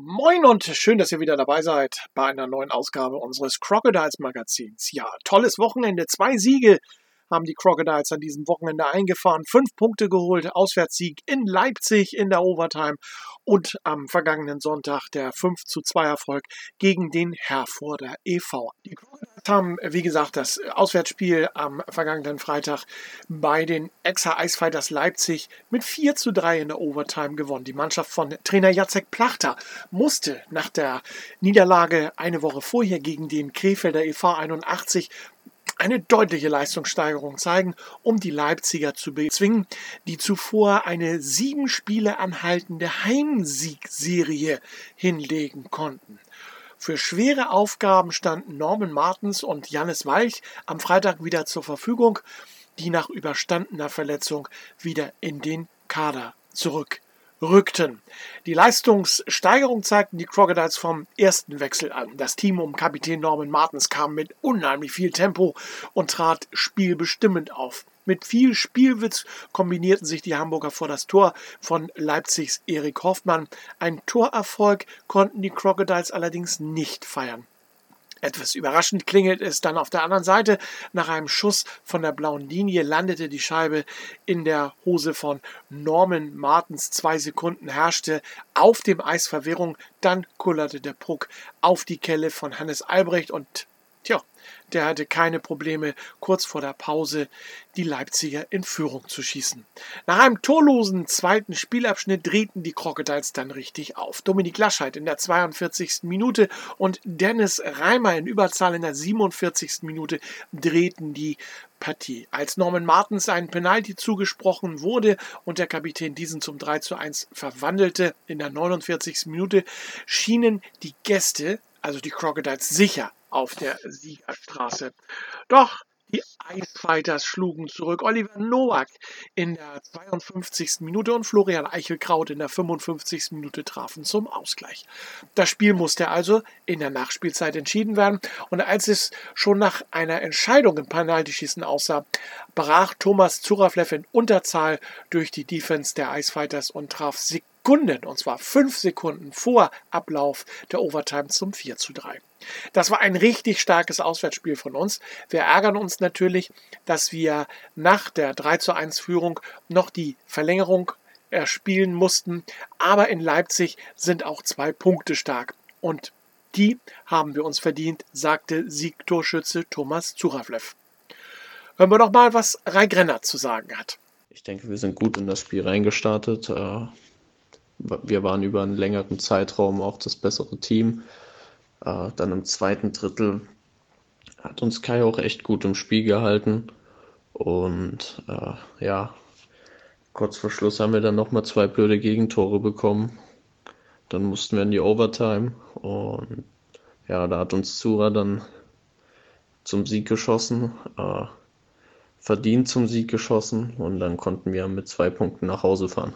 Moin und schön, dass ihr wieder dabei seid bei einer neuen Ausgabe unseres Crocodiles Magazins. Ja, tolles Wochenende, zwei Siege haben die Crocodiles an diesem Wochenende eingefahren, fünf Punkte geholt, Auswärtssieg in Leipzig in der Overtime und am vergangenen Sonntag der 5 zu 2 Erfolg gegen den Herforder e.V. Die Crocodiles haben, wie gesagt, das Auswärtsspiel am vergangenen Freitag bei den Exa Icefighters Leipzig mit 4 zu 3 in der Overtime gewonnen. Die Mannschaft von Trainer Jacek Plachter musste nach der Niederlage eine Woche vorher gegen den Krefelder e.V. 81 eine deutliche Leistungssteigerung zeigen, um die Leipziger zu bezwingen, die zuvor eine sieben Spiele anhaltende Heimsiegserie hinlegen konnten. Für schwere Aufgaben standen Norman Martens und Jannis Walch am Freitag wieder zur Verfügung, die nach überstandener Verletzung wieder in den Kader zurück rückten. Die Leistungssteigerung zeigten die Crocodiles vom ersten Wechsel an. Das Team um Kapitän Norman Martens kam mit unheimlich viel Tempo und trat spielbestimmend auf. Mit viel Spielwitz kombinierten sich die Hamburger vor das Tor von Leipzigs Erik Hoffmann. Ein Torerfolg konnten die Crocodiles allerdings nicht feiern. Etwas überraschend klingelt es dann auf der anderen Seite. Nach einem Schuss von der blauen Linie landete die Scheibe in der Hose von Norman Martens. Zwei Sekunden herrschte auf dem Eis Verwirrung. Dann kullerte der Puck auf die Kelle von Hannes Albrecht und Tja, der hatte keine Probleme, kurz vor der Pause die Leipziger in Führung zu schießen. Nach einem torlosen zweiten Spielabschnitt drehten die Crocodiles dann richtig auf. Dominik Laschheit in der 42. Minute und Dennis Reimer in Überzahl in der 47. Minute drehten die Partie. Als Norman Martens einen Penalty zugesprochen wurde und der Kapitän diesen zum 3 zu 1 verwandelte in der 49. Minute, schienen die Gäste, also die Crocodiles, sicher auf der Siegerstraße. Doch die Icefighters schlugen zurück. Oliver Nowak in der 52. Minute und Florian Eichelkraut in der 55. Minute trafen zum Ausgleich. Das Spiel musste also in der Nachspielzeit entschieden werden und als es schon nach einer Entscheidung im Penaltyschießen aussah, brach Thomas Zuraflev in Unterzahl durch die Defense der Icefighters und traf Sekunden, und zwar fünf Sekunden vor Ablauf der Overtime zum 4 zu 3. Das war ein richtig starkes Auswärtsspiel von uns. Wir ärgern uns natürlich, dass wir nach der 3 zu 1 Führung noch die Verlängerung erspielen mussten. Aber in Leipzig sind auch zwei Punkte stark. Und die haben wir uns verdient, sagte Siegtorschütze Thomas Zuraflev. Hören wir doch mal, was Reigrenner zu sagen hat. Ich denke, wir sind gut in das Spiel reingestartet. Äh, wir waren über einen längeren Zeitraum auch das bessere Team. Äh, dann im zweiten Drittel hat uns Kai auch echt gut im Spiel gehalten. Und äh, ja, kurz vor Schluss haben wir dann nochmal zwei blöde Gegentore bekommen. Dann mussten wir in die Overtime. Und ja, da hat uns Zura dann zum Sieg geschossen. Äh, verdient zum Sieg geschossen. Und dann konnten wir mit zwei Punkten nach Hause fahren.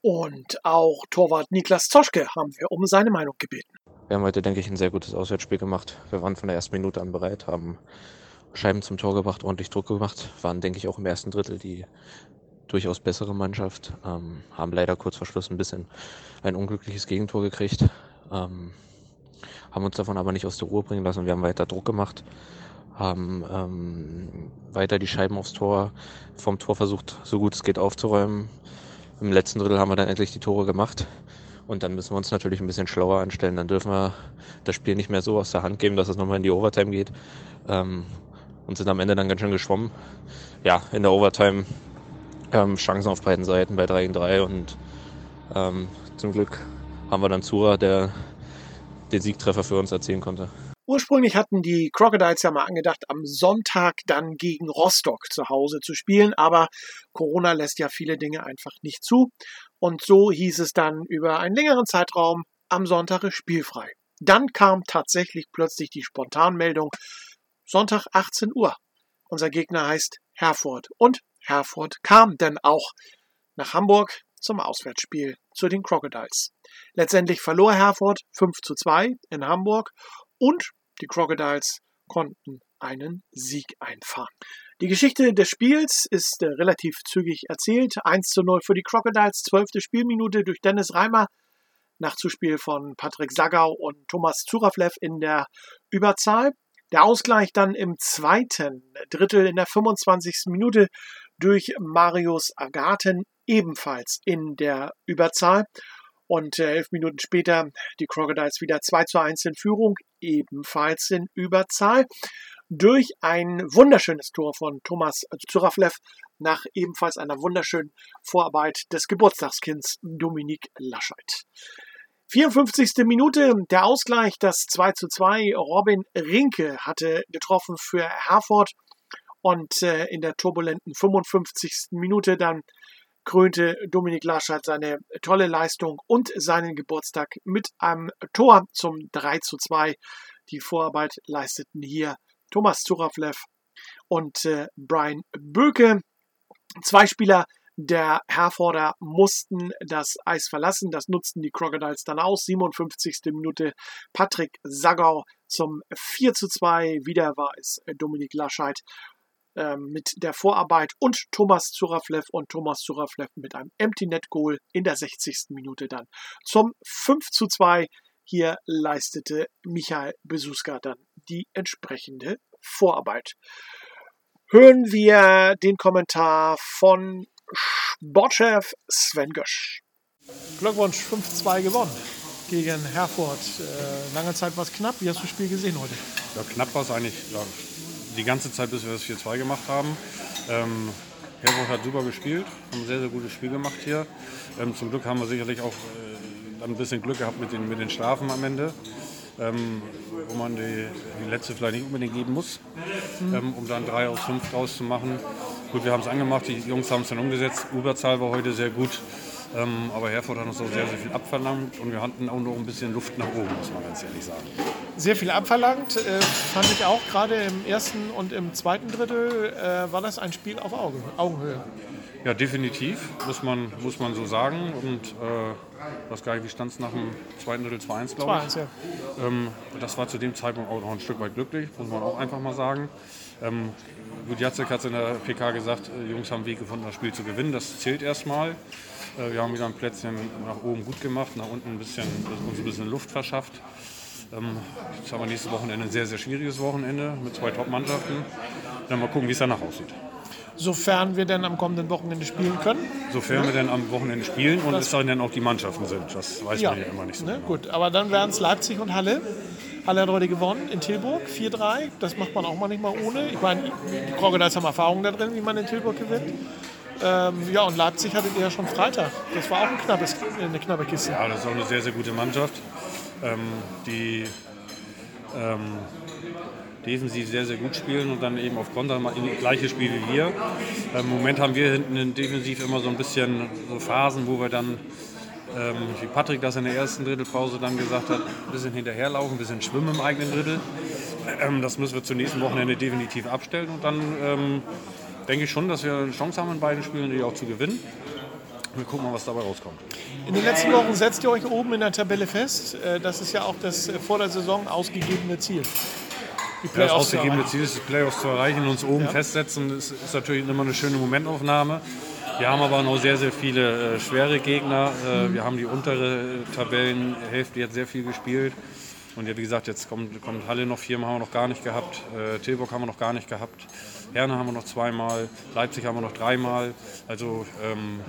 Und auch Torwart Niklas Zoschke haben wir um seine Meinung gebeten. Wir haben heute, denke ich, ein sehr gutes Auswärtsspiel gemacht. Wir waren von der ersten Minute an bereit, haben Scheiben zum Tor gebracht, ordentlich Druck gemacht, waren, denke ich, auch im ersten Drittel die durchaus bessere Mannschaft, ähm, haben leider kurz vor Schluss ein bisschen ein unglückliches Gegentor gekriegt, ähm, haben uns davon aber nicht aus der Ruhe bringen lassen. Wir haben weiter Druck gemacht, haben ähm, weiter die Scheiben aufs Tor, vom Tor versucht, so gut es geht aufzuräumen. Im letzten Drittel haben wir dann endlich die Tore gemacht. Und dann müssen wir uns natürlich ein bisschen schlauer anstellen. Dann dürfen wir das Spiel nicht mehr so aus der Hand geben, dass es nochmal in die Overtime geht. Ähm, und sind am Ende dann ganz schön geschwommen. Ja, in der Overtime ähm, Chancen auf beiden Seiten bei 3 gegen 3 und ähm, zum Glück haben wir dann Zura, der den Siegtreffer für uns erzielen konnte. Ursprünglich hatten die Crocodiles ja mal angedacht, am Sonntag dann gegen Rostock zu Hause zu spielen, aber Corona lässt ja viele Dinge einfach nicht zu. Und so hieß es dann über einen längeren Zeitraum, am Sonntag ist spielfrei. Dann kam tatsächlich plötzlich die Spontanmeldung, Sonntag 18 Uhr. Unser Gegner heißt Herford. Und Herford kam denn auch nach Hamburg zum Auswärtsspiel zu den Crocodiles. Letztendlich verlor Herford 5 zu 2 in Hamburg und die Crocodiles konnten einen Sieg einfahren. Die Geschichte des Spiels ist äh, relativ zügig erzählt. 1 zu 0 für die Crocodiles, 12. Spielminute durch Dennis Reimer. Nachzuspiel von Patrick Sagau und Thomas Zuraflev in der Überzahl. Der Ausgleich dann im zweiten Drittel in der 25. Minute durch Marius Agaten ebenfalls in der Überzahl. Und äh, elf Minuten später die Crocodiles wieder 2 zu 1 in Führung, ebenfalls in Überzahl durch ein wunderschönes Tor von Thomas Zuraflev nach ebenfalls einer wunderschönen Vorarbeit des Geburtstagskinds Dominik Laschet. 54. Minute, der Ausgleich, das 2 zu 2. Robin Rinke hatte getroffen für Herford und äh, in der turbulenten 55. Minute dann krönte Dominik Laschet seine tolle Leistung und seinen Geburtstag mit einem Tor zum 3 zu 2. Die Vorarbeit leisteten hier Thomas Zuraflev und äh, Brian Böke. Zwei Spieler der Herforder mussten das Eis verlassen. Das nutzten die Crocodiles dann aus. 57. Minute Patrick Sagau zum 4 zu 2. Wieder war es Dominik Lascheid ähm, mit der Vorarbeit und Thomas Zuraflev und Thomas Zuraflev mit einem Empty Net Goal in der 60. Minute dann zum 5 zu 2. Hier leistete Michael Besuska dann die entsprechende Vorarbeit. Hören wir den Kommentar von Sportchef Sven Gösch. Glückwunsch 5-2 gewonnen gegen Herford. Äh, lange Zeit war es knapp. Wie hast du das Spiel gesehen heute? Ja, knapp war es eigentlich ja, die ganze Zeit, bis wir das 4-2 gemacht haben. Ähm, Herford hat super gespielt, haben ein sehr, sehr gutes Spiel gemacht hier. Ähm, zum Glück haben wir sicherlich auch äh, ein bisschen Glück gehabt mit den, mit den Strafen am Ende ähm, wo man die, die, letzte vielleicht nicht unbedingt geben muss, mhm. ähm, um dann drei aus fünf draus zu machen. Gut, wir haben es angemacht, die Jungs haben es dann umgesetzt. Überzahl war heute sehr gut. Ähm, aber Herford hat uns auch sehr, sehr viel abverlangt und wir hatten auch noch ein bisschen Luft nach oben, muss man ganz ehrlich sagen. Sehr viel abverlangt, äh, fand ich auch gerade im ersten und im zweiten Drittel äh, war das ein Spiel auf Auge, Augenhöhe. Ja, definitiv, muss man, muss man so sagen. Und äh, was gar nicht, wie stand es nach dem zweiten Drittel 2-1, glaube ich. 2-1, ja. Ähm, das war zu dem Zeitpunkt auch noch ein Stück weit glücklich, muss man auch einfach mal sagen. Ähm, gut, Jacek hat es in der PK gesagt, äh, Jungs haben einen Weg gefunden, das Spiel zu gewinnen. Das zählt erstmal. Äh, wir haben wieder ein Plätzchen nach oben gut gemacht, nach unten ein bisschen, uns ein bisschen Luft verschafft. Ähm, jetzt haben wir nächstes Wochenende ein sehr, sehr schwieriges Wochenende mit zwei Top-Mannschaften. Dann mal gucken, wie es danach aussieht sofern wir denn am kommenden Wochenende spielen können. Sofern wir denn am Wochenende spielen und das es dann auch die Mannschaften sind. Das weiß ja, man ja immer nicht so ne, genau. Gut, aber dann wären es Leipzig und Halle. Halle hat heute gewonnen in Tilburg, 4-3. Das macht man auch mal nicht mal ohne. Ich meine, die Crocodiles haben Erfahrung da drin, wie man in Tilburg gewinnt. Ähm, ja, und Leipzig hattet ihr ja schon Freitag. Das war auch ein knappes, eine knappe Kiste. Ja, das ist auch eine sehr, sehr gute Mannschaft, ähm, die ähm, defensiv sehr, sehr gut spielen und dann eben auf Konter mal in das gleiche Spiel wie wir. Im Moment haben wir hinten defensiv immer so ein bisschen so Phasen, wo wir dann, ähm, wie Patrick das in der ersten Drittelpause dann gesagt hat, ein bisschen hinterherlaufen, ein bisschen schwimmen im eigenen Drittel. Ähm, das müssen wir zum nächsten Wochenende definitiv abstellen und dann ähm, denke ich schon, dass wir eine Chance haben in beiden Spielen, die auch zu gewinnen. Wir gucken mal, was dabei rauskommt. In den letzten Wochen setzt ihr euch oben in der Tabelle fest. Äh, das ist ja auch das äh, vor der Saison ausgegebene Ziel die Playoffs das ausgegebene Ziel ist, die Playoffs zu erreichen und uns oben ja. festsetzen. Das ist natürlich immer eine schöne Momentaufnahme. Wir haben aber noch sehr, sehr viele äh, schwere Gegner. Äh, mhm. Wir haben die untere Tabellenhälfte jetzt sehr viel gespielt. Und ja, wie gesagt, jetzt kommt, kommt Halle noch viermal, haben wir noch gar nicht gehabt. Äh, Tilburg haben wir noch gar nicht gehabt. Herne haben wir noch zweimal. Leipzig haben wir noch dreimal. Also ähm,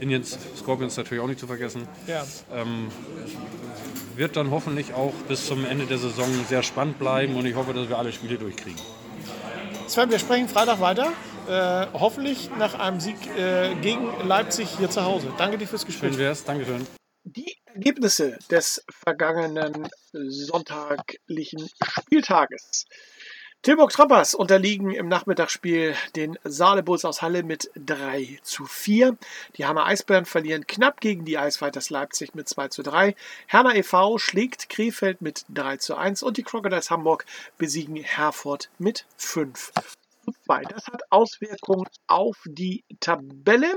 Indians, Scorpions natürlich auch nicht zu vergessen. Ja. Ähm, wird dann hoffentlich auch bis zum Ende der Saison sehr spannend bleiben und ich hoffe, dass wir alle Spiele durchkriegen. Sven, wir sprechen Freitag weiter. Äh, hoffentlich nach einem Sieg äh, gegen Leipzig hier zu Hause. Danke dir fürs Gespräch. Schön wär's. Dankeschön. Ergebnisse des vergangenen sonntaglichen Spieltages. Tilburg Trappers unterliegen im Nachmittagsspiel den Saalebulls aus Halle mit 3 zu 4. Die Hammer Eisbären verlieren knapp gegen die Eisfighters Leipzig mit 2 zu 3. Herner e.V. schlägt Krefeld mit 3 zu 1 und die Crocodiles Hamburg besiegen Herford mit 5 2. Das hat Auswirkungen auf die Tabelle.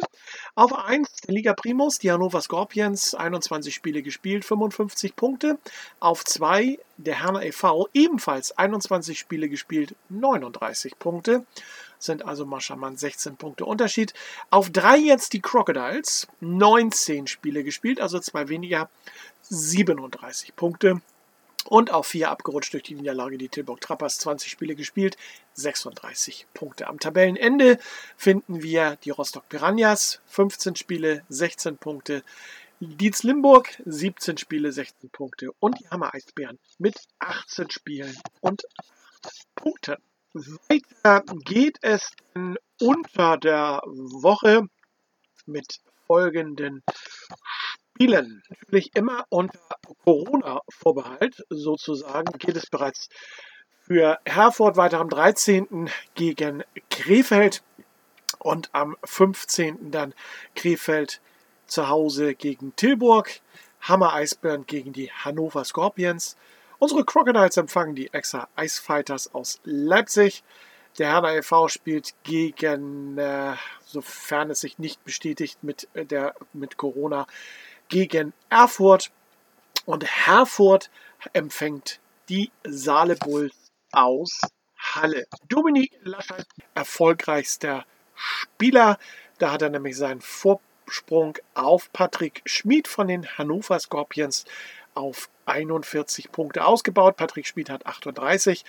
Auf 1 der Liga Primus, die Hannover Scorpions, 21 Spiele gespielt, 55 Punkte. Auf 2 der Herner e.V., ebenfalls 21 Spiele gespielt, 39 Punkte. Sind also mal 16 Punkte Unterschied. Auf 3 jetzt die Crocodiles, 19 Spiele gespielt, also zwei weniger, 37 Punkte. Und auf 4 abgerutscht durch die Niederlage die Tilburg Trappers. 20 Spiele gespielt, 36 Punkte. Am Tabellenende finden wir die Rostock Piranhas. 15 Spiele, 16 Punkte. Dietz Limburg, 17 Spiele, 16 Punkte. Und die Hammer Eisbären mit 18 Spielen und 8 Punkten. Weiter geht es unter der Woche mit folgenden Spielen. Natürlich immer unter Corona-Vorbehalt sozusagen geht es bereits für Herford weiter am 13. gegen Krefeld und am 15. dann Krefeld zu Hause gegen Tilburg, Hammer Eisbären gegen die Hannover Scorpions. Unsere Crocodiles empfangen die Exa Ice Fighters aus Leipzig. Der Herner e.V. spielt gegen, äh, sofern es sich nicht bestätigt mit, äh, der, mit Corona, gegen Erfurt. Und Herford empfängt die Saale Bulls aus Halle. Dominik Laschet, erfolgreichster Spieler. Da hat er nämlich seinen Vorsprung auf Patrick Schmid von den Hannover Scorpions auf 41 Punkte ausgebaut. Patrick Schmid hat 38.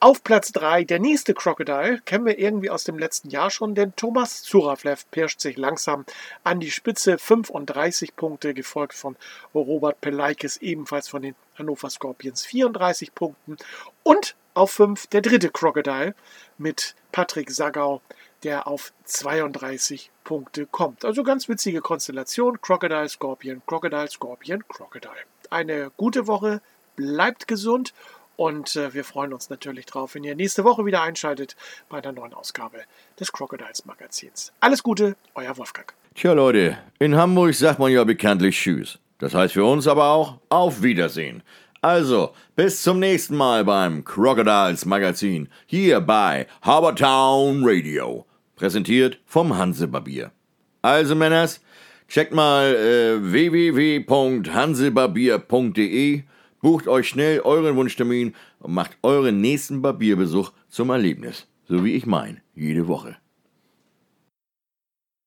Auf Platz 3 der nächste Crocodile, kennen wir irgendwie aus dem letzten Jahr schon, denn Thomas Zuraflev pirscht sich langsam an die Spitze, 35 Punkte, gefolgt von Robert Pelaikis, ebenfalls von den Hannover Scorpions, 34 Punkten. Und auf 5 der dritte Crocodile mit Patrick Sagau, der auf 32 Punkte kommt. Also ganz witzige Konstellation, Crocodile, Scorpion, Crocodile, Scorpion, Crocodile. Eine gute Woche, bleibt gesund und äh, wir freuen uns natürlich drauf, wenn ihr nächste Woche wieder einschaltet bei der neuen Ausgabe des Crocodiles Magazins. Alles Gute, euer Wolfgang. Tja Leute, in Hamburg sagt man ja bekanntlich Tschüss. Das heißt für uns aber auch Auf Wiedersehen. Also, bis zum nächsten Mal beim Crocodiles Magazin hier bei Harbortown Radio. Präsentiert vom Hansebarbier. Also Männers, checkt mal äh, www.hansebarbier.de Bucht euch schnell euren Wunschtermin und macht euren nächsten Barbierbesuch zum Erlebnis. So wie ich mein, jede Woche.